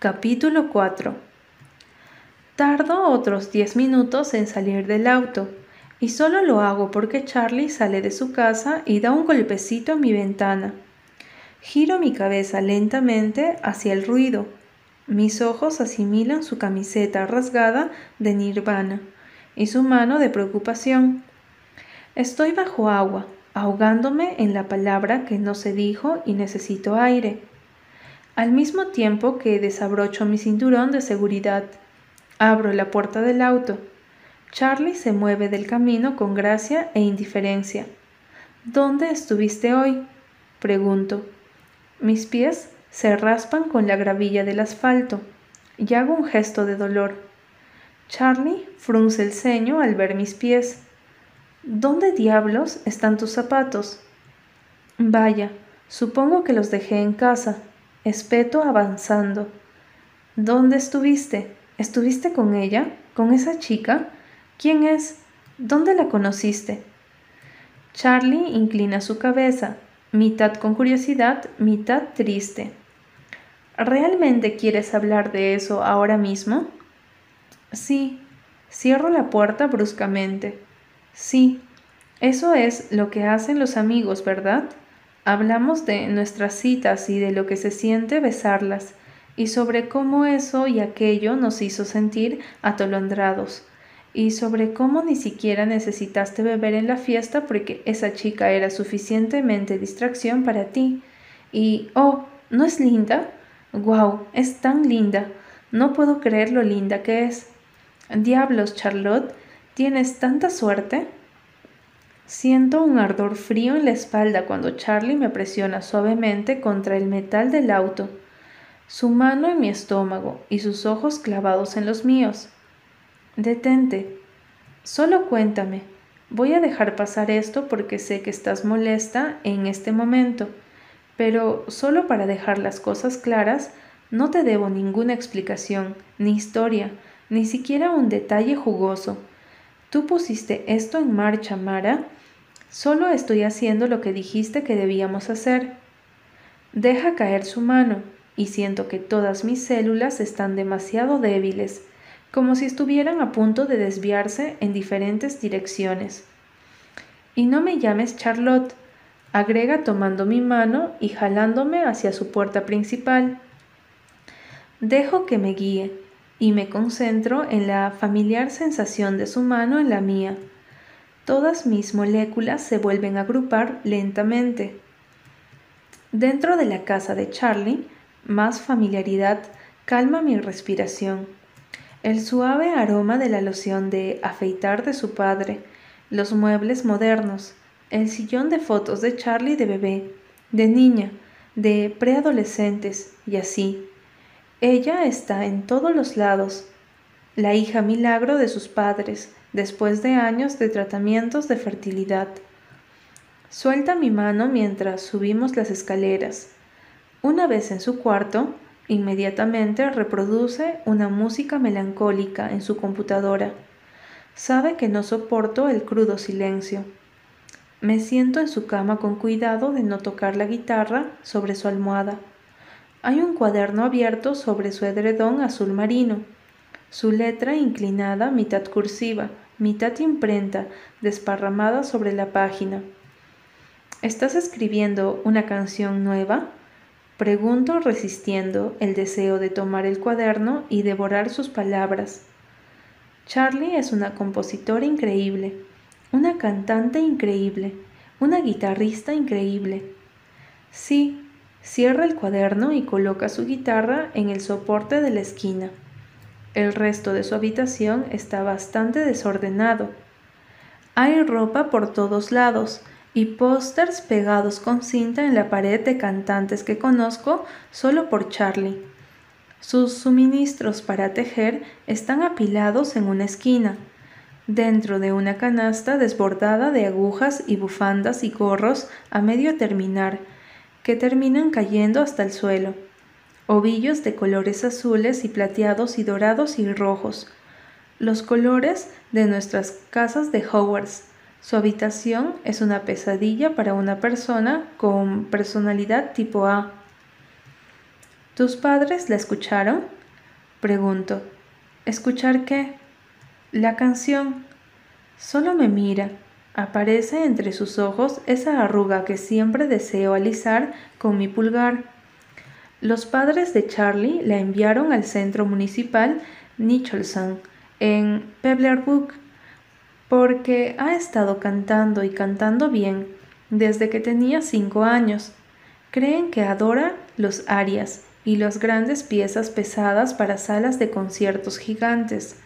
Capítulo 4 Tardo otros diez minutos en salir del auto, y solo lo hago porque Charlie sale de su casa y da un golpecito en mi ventana. Giro mi cabeza lentamente hacia el ruido. Mis ojos asimilan su camiseta rasgada de nirvana y su mano de preocupación. Estoy bajo agua, ahogándome en la palabra que no se dijo y necesito aire. Al mismo tiempo que desabrocho mi cinturón de seguridad, abro la puerta del auto. Charlie se mueve del camino con gracia e indiferencia. ¿Dónde estuviste hoy? pregunto. Mis pies se raspan con la gravilla del asfalto y hago un gesto de dolor. Charlie frunce el ceño al ver mis pies. ¿Dónde diablos están tus zapatos? Vaya, supongo que los dejé en casa. Espeto avanzando. ¿Dónde estuviste? ¿Estuviste con ella? ¿Con esa chica? ¿Quién es? ¿Dónde la conociste? Charlie inclina su cabeza, mitad con curiosidad, mitad triste. ¿Realmente quieres hablar de eso ahora mismo? Sí. Cierro la puerta bruscamente. Sí, eso es lo que hacen los amigos, ¿verdad? Hablamos de nuestras citas y de lo que se siente besarlas, y sobre cómo eso y aquello nos hizo sentir atolondrados, y sobre cómo ni siquiera necesitaste beber en la fiesta porque esa chica era suficientemente distracción para ti. Y, oh, ¿no es linda? ¡Guau! Es tan linda. No puedo creer lo linda que es. Diablos, Charlotte, ¿tienes tanta suerte? Siento un ardor frío en la espalda cuando Charlie me presiona suavemente contra el metal del auto, su mano en mi estómago y sus ojos clavados en los míos. Detente. Solo cuéntame. Voy a dejar pasar esto porque sé que estás molesta en este momento, pero solo para dejar las cosas claras, no te debo ninguna explicación, ni historia, ni siquiera un detalle jugoso. Tú pusiste esto en marcha, Mara, Solo estoy haciendo lo que dijiste que debíamos hacer. Deja caer su mano y siento que todas mis células están demasiado débiles, como si estuvieran a punto de desviarse en diferentes direcciones. Y no me llames Charlotte, agrega tomando mi mano y jalándome hacia su puerta principal. Dejo que me guíe y me concentro en la familiar sensación de su mano en la mía. Todas mis moléculas se vuelven a agrupar lentamente. Dentro de la casa de Charlie, más familiaridad calma mi respiración. El suave aroma de la loción de afeitar de su padre, los muebles modernos, el sillón de fotos de Charlie de bebé, de niña, de preadolescentes y así. Ella está en todos los lados, la hija milagro de sus padres, después de años de tratamientos de fertilidad. Suelta mi mano mientras subimos las escaleras. Una vez en su cuarto, inmediatamente reproduce una música melancólica en su computadora. Sabe que no soporto el crudo silencio. Me siento en su cama con cuidado de no tocar la guitarra sobre su almohada. Hay un cuaderno abierto sobre su edredón azul marino su letra inclinada, mitad cursiva, mitad imprenta, desparramada sobre la página. ¿Estás escribiendo una canción nueva? Pregunto resistiendo el deseo de tomar el cuaderno y devorar sus palabras. Charlie es una compositora increíble, una cantante increíble, una guitarrista increíble. Sí, cierra el cuaderno y coloca su guitarra en el soporte de la esquina. El resto de su habitación está bastante desordenado. Hay ropa por todos lados y pósters pegados con cinta en la pared de cantantes que conozco solo por Charlie. Sus suministros para tejer están apilados en una esquina, dentro de una canasta desbordada de agujas y bufandas y gorros a medio terminar, que terminan cayendo hasta el suelo ovillos de colores azules y plateados y dorados y rojos, los colores de nuestras casas de Howards. Su habitación es una pesadilla para una persona con personalidad tipo A. ¿Tus padres la escucharon? Pregunto. ¿Escuchar qué? La canción. Solo me mira. Aparece entre sus ojos esa arruga que siempre deseo alisar con mi pulgar. Los padres de Charlie la enviaron al centro municipal Nicholson, en Pebblerbrook, porque ha estado cantando y cantando bien desde que tenía cinco años. Creen que adora los arias y las grandes piezas pesadas para salas de conciertos gigantes.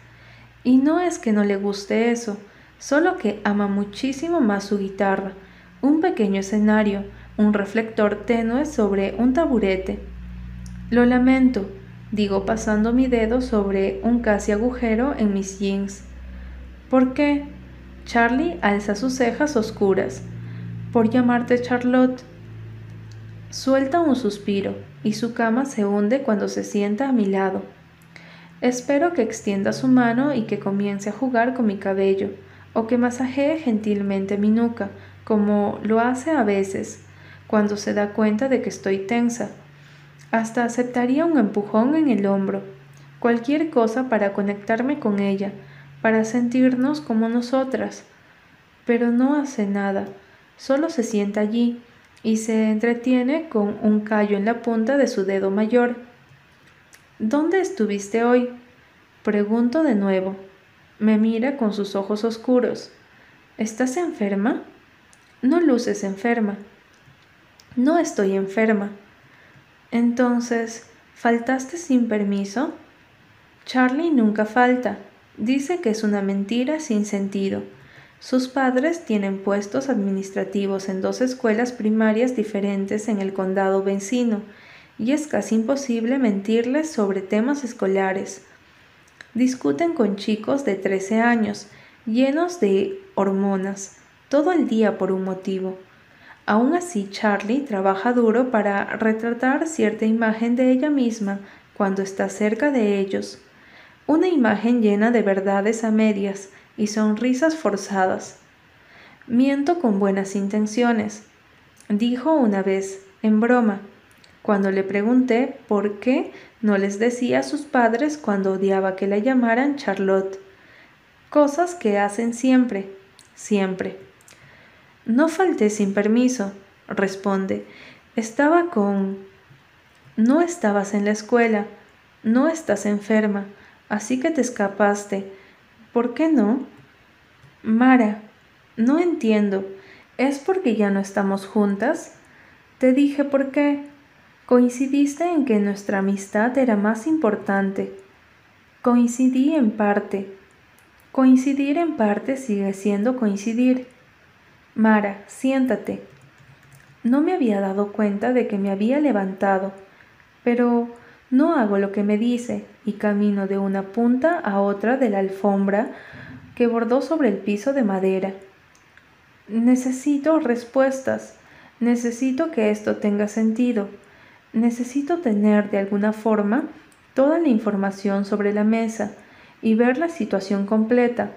Y no es que no le guste eso, solo que ama muchísimo más su guitarra, un pequeño escenario, un reflector tenue sobre un taburete. Lo lamento, digo pasando mi dedo sobre un casi agujero en mis jeans. ¿Por qué? Charlie alza sus cejas oscuras. Por llamarte Charlotte. Suelta un suspiro y su cama se hunde cuando se sienta a mi lado. Espero que extienda su mano y que comience a jugar con mi cabello, o que masajee gentilmente mi nuca, como lo hace a veces, cuando se da cuenta de que estoy tensa. Hasta aceptaría un empujón en el hombro, cualquier cosa para conectarme con ella, para sentirnos como nosotras, pero no hace nada, solo se sienta allí y se entretiene con un callo en la punta de su dedo mayor. ¿Dónde estuviste hoy? Pregunto de nuevo. Me mira con sus ojos oscuros. ¿Estás enferma? No luces enferma. No estoy enferma. Entonces, ¿faltaste sin permiso? Charlie nunca falta, Dice que es una mentira sin sentido. Sus padres tienen puestos administrativos en dos escuelas primarias diferentes en el condado vecino, y es casi imposible mentirles sobre temas escolares. Discuten con chicos de 13 años, llenos de hormonas, todo el día por un motivo. Aún así, Charlie trabaja duro para retratar cierta imagen de ella misma cuando está cerca de ellos una imagen llena de verdades a medias y sonrisas forzadas. Miento con buenas intenciones, dijo una vez, en broma, cuando le pregunté por qué no les decía a sus padres cuando odiaba que la llamaran Charlotte. Cosas que hacen siempre, siempre. No falté sin permiso, responde. Estaba con... No estabas en la escuela, no estás enferma, Así que te escapaste. ¿Por qué no? Mara, no entiendo. ¿Es porque ya no estamos juntas? Te dije por qué. Coincidiste en que nuestra amistad era más importante. Coincidí en parte. Coincidir en parte sigue siendo coincidir. Mara, siéntate. No me había dado cuenta de que me había levantado, pero no hago lo que me dice y camino de una punta a otra de la alfombra que bordó sobre el piso de madera. Necesito respuestas, necesito que esto tenga sentido, necesito tener de alguna forma toda la información sobre la mesa y ver la situación completa,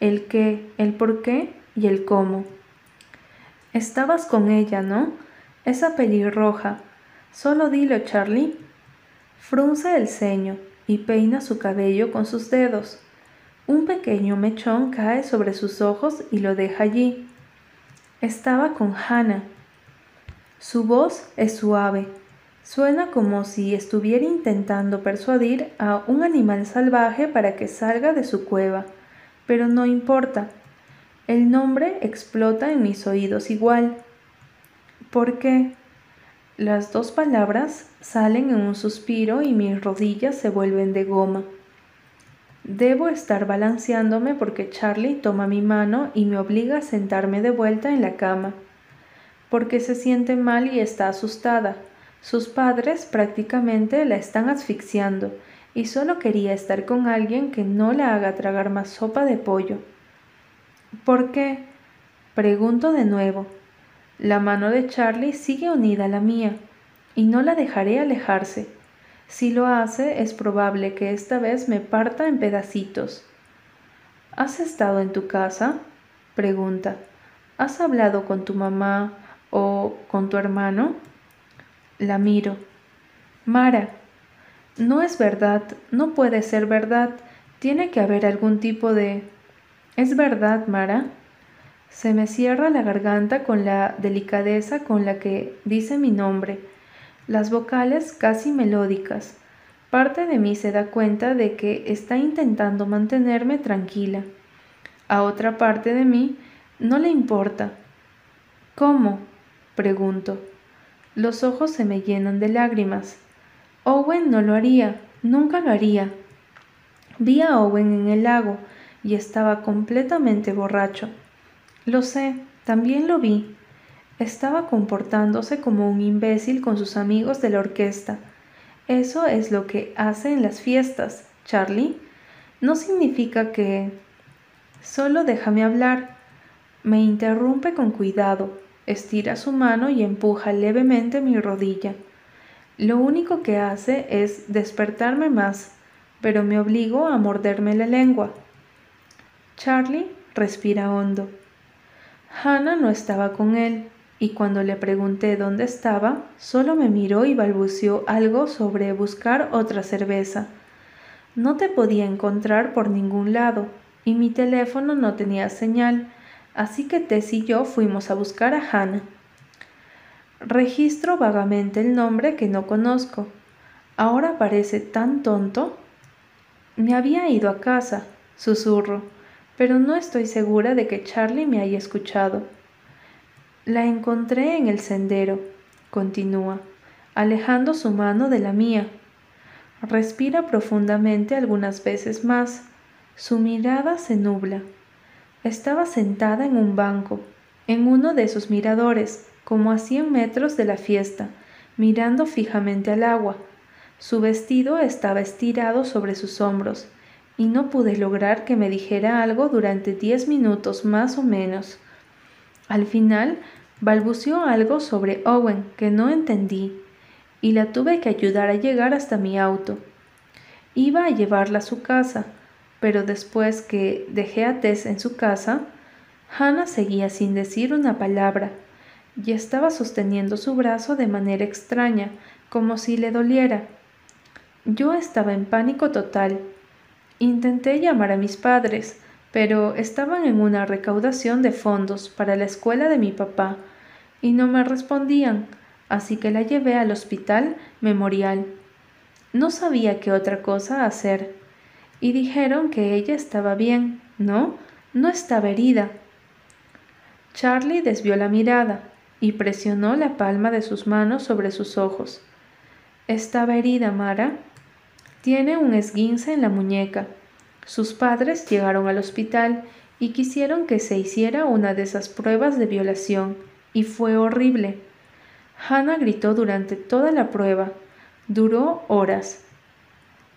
el qué, el por qué y el cómo. Estabas con ella, ¿no? Esa pelirroja. Solo dilo, Charlie. Frunce el ceño y peina su cabello con sus dedos. Un pequeño mechón cae sobre sus ojos y lo deja allí. Estaba con Hannah. Su voz es suave. Suena como si estuviera intentando persuadir a un animal salvaje para que salga de su cueva, pero no importa. El nombre explota en mis oídos igual. ¿Por qué? Las dos palabras salen en un suspiro y mis rodillas se vuelven de goma. Debo estar balanceándome porque Charlie toma mi mano y me obliga a sentarme de vuelta en la cama. Porque se siente mal y está asustada. Sus padres prácticamente la están asfixiando y solo quería estar con alguien que no la haga tragar más sopa de pollo. ¿Por qué? Pregunto de nuevo. La mano de Charlie sigue unida a la mía y no la dejaré alejarse. Si lo hace, es probable que esta vez me parta en pedacitos. ¿Has estado en tu casa? pregunta. ¿Has hablado con tu mamá o con tu hermano? La miro. Mara, no es verdad, no puede ser verdad, tiene que haber algún tipo de... ¿Es verdad, Mara? Se me cierra la garganta con la delicadeza con la que dice mi nombre, las vocales casi melódicas. Parte de mí se da cuenta de que está intentando mantenerme tranquila. A otra parte de mí no le importa. ¿Cómo? pregunto. Los ojos se me llenan de lágrimas. Owen no lo haría, nunca lo haría. Vi a Owen en el lago y estaba completamente borracho. Lo sé, también lo vi. Estaba comportándose como un imbécil con sus amigos de la orquesta. Eso es lo que hace en las fiestas, Charlie. No significa que... Solo déjame hablar. Me interrumpe con cuidado, estira su mano y empuja levemente mi rodilla. Lo único que hace es despertarme más, pero me obligo a morderme la lengua. Charlie respira hondo. Hannah no estaba con él, y cuando le pregunté dónde estaba, solo me miró y balbuceó algo sobre buscar otra cerveza. No te podía encontrar por ningún lado, y mi teléfono no tenía señal, así que Tess y yo fuimos a buscar a Hannah. Registro vagamente el nombre que no conozco. Ahora parece tan tonto. Me había ido a casa, susurro, pero no estoy segura de que Charlie me haya escuchado. La encontré en el sendero, continúa, alejando su mano de la mía. Respira profundamente algunas veces más. Su mirada se nubla. Estaba sentada en un banco, en uno de esos miradores, como a cien metros de la fiesta, mirando fijamente al agua. Su vestido estaba estirado sobre sus hombros, y no pude lograr que me dijera algo durante diez minutos más o menos. Al final balbuceó algo sobre Owen que no entendí, y la tuve que ayudar a llegar hasta mi auto. Iba a llevarla a su casa, pero después que dejé a Tess en su casa, Hannah seguía sin decir una palabra y estaba sosteniendo su brazo de manera extraña, como si le doliera. Yo estaba en pánico total. Intenté llamar a mis padres, pero estaban en una recaudación de fondos para la escuela de mi papá y no me respondían, así que la llevé al hospital memorial. No sabía qué otra cosa hacer. Y dijeron que ella estaba bien, ¿no? No estaba herida. Charlie desvió la mirada y presionó la palma de sus manos sobre sus ojos. Estaba herida, Mara. Tiene un esguince en la muñeca. Sus padres llegaron al hospital y quisieron que se hiciera una de esas pruebas de violación, y fue horrible. Hannah gritó durante toda la prueba. Duró horas.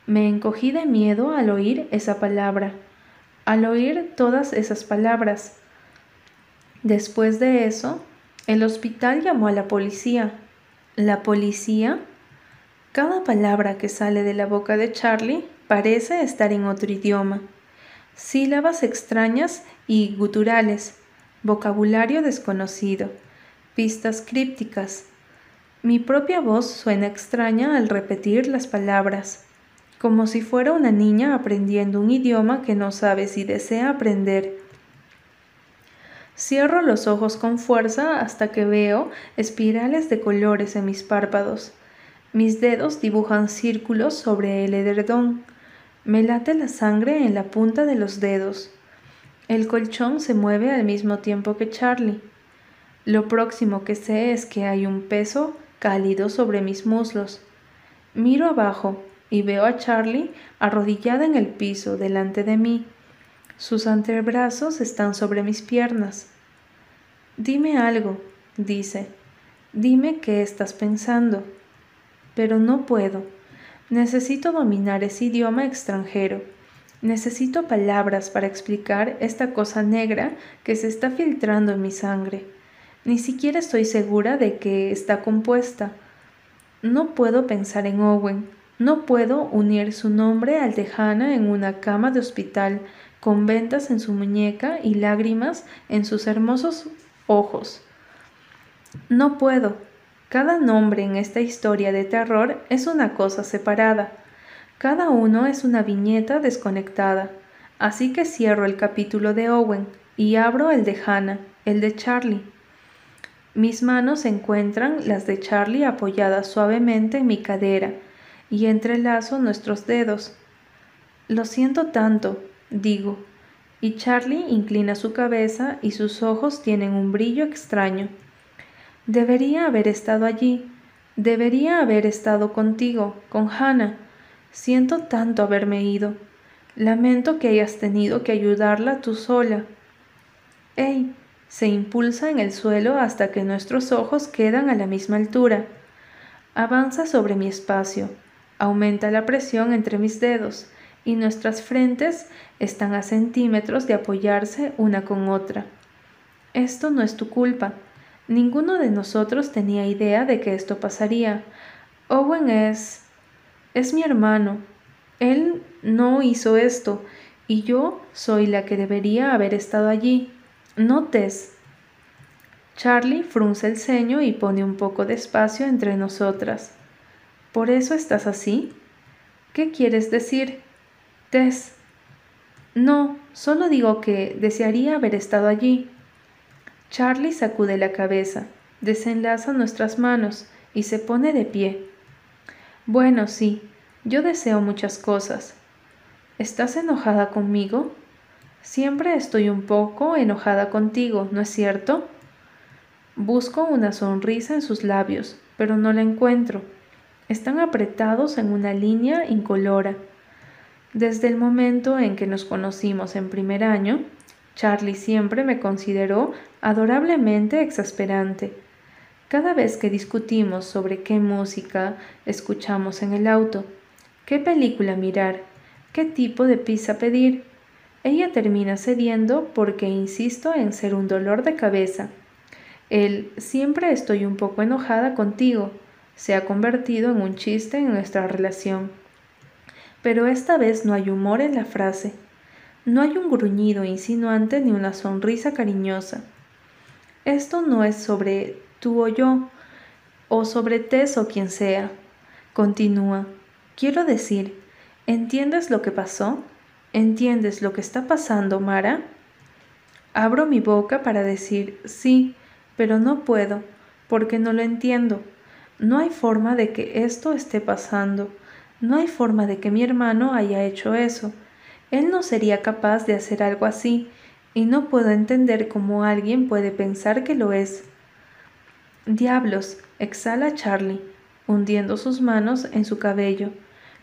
Me encogí de miedo al oír esa palabra, al oír todas esas palabras. Después de eso, el hospital llamó a la policía. ¿La policía? Cada palabra que sale de la boca de Charlie parece estar en otro idioma. Sílabas extrañas y guturales, vocabulario desconocido, pistas crípticas. Mi propia voz suena extraña al repetir las palabras, como si fuera una niña aprendiendo un idioma que no sabe si desea aprender Cierro los ojos con fuerza hasta que veo espirales de colores en mis párpados. Mis dedos dibujan círculos sobre el edredón. Me late la sangre en la punta de los dedos. El colchón se mueve al mismo tiempo que Charlie. Lo próximo que sé es que hay un peso cálido sobre mis muslos. Miro abajo y veo a Charlie arrodillada en el piso delante de mí. Sus antebrazos están sobre mis piernas. Dime algo, dice. Dime qué estás pensando. Pero no puedo. Necesito dominar ese idioma extranjero. Necesito palabras para explicar esta cosa negra que se está filtrando en mi sangre. Ni siquiera estoy segura de que está compuesta. No puedo pensar en Owen. No puedo unir su nombre al de Hannah en una cama de hospital con ventas en su muñeca y lágrimas en sus hermosos ojos. No puedo. Cada nombre en esta historia de terror es una cosa separada. Cada uno es una viñeta desconectada. Así que cierro el capítulo de Owen y abro el de Hannah, el de Charlie. Mis manos encuentran las de Charlie apoyadas suavemente en mi cadera y entrelazo nuestros dedos. Lo siento tanto, digo, y Charlie inclina su cabeza y sus ojos tienen un brillo extraño. Debería haber estado allí, debería haber estado contigo, con Hannah. Siento tanto haberme ido. Lamento que hayas tenido que ayudarla tú sola. ¡Ey! Se impulsa en el suelo hasta que nuestros ojos quedan a la misma altura. Avanza sobre mi espacio, aumenta la presión entre mis dedos y nuestras frentes están a centímetros de apoyarse una con otra. Esto no es tu culpa. Ninguno de nosotros tenía idea de que esto pasaría. Owen es... es mi hermano. Él no hizo esto y yo soy la que debería haber estado allí. No Tess. Charlie frunce el ceño y pone un poco de espacio entre nosotras. ¿Por eso estás así? ¿Qué quieres decir? Tess. No, solo digo que desearía haber estado allí. Charlie sacude la cabeza, desenlaza nuestras manos y se pone de pie. Bueno, sí, yo deseo muchas cosas. ¿Estás enojada conmigo? Siempre estoy un poco enojada contigo, ¿no es cierto? Busco una sonrisa en sus labios, pero no la encuentro. Están apretados en una línea incolora. Desde el momento en que nos conocimos en primer año, Charlie siempre me consideró adorablemente exasperante. Cada vez que discutimos sobre qué música escuchamos en el auto, qué película mirar, qué tipo de pizza pedir, ella termina cediendo porque insisto en ser un dolor de cabeza. El siempre estoy un poco enojada contigo se ha convertido en un chiste en nuestra relación. Pero esta vez no hay humor en la frase. No hay un gruñido insinuante ni una sonrisa cariñosa. Esto no es sobre tú o yo, o sobre Tess o quien sea. Continúa. Quiero decir, ¿entiendes lo que pasó? ¿Entiendes lo que está pasando, Mara? Abro mi boca para decir sí, pero no puedo, porque no lo entiendo. No hay forma de que esto esté pasando. No hay forma de que mi hermano haya hecho eso. Él no sería capaz de hacer algo así, y no puedo entender cómo alguien puede pensar que lo es. Diablos, exhala Charlie, hundiendo sus manos en su cabello.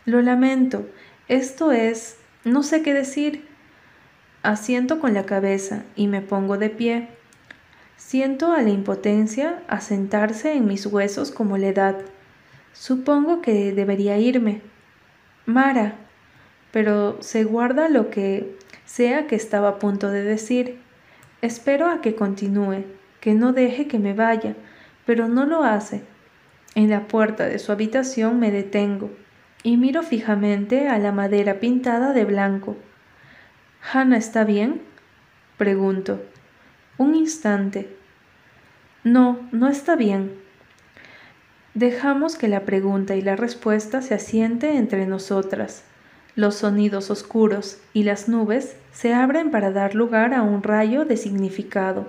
Lo lamento, esto es... no sé qué decir. Asiento con la cabeza y me pongo de pie. Siento a la impotencia asentarse en mis huesos como la edad. Supongo que debería irme. Mara. Pero se guarda lo que sea que estaba a punto de decir. Espero a que continúe, que no deje que me vaya, pero no lo hace. En la puerta de su habitación me detengo y miro fijamente a la madera pintada de blanco. ¿Hannah está bien? Pregunto. Un instante. No, no está bien. Dejamos que la pregunta y la respuesta se asiente entre nosotras. Los sonidos oscuros y las nubes se abren para dar lugar a un rayo de significado.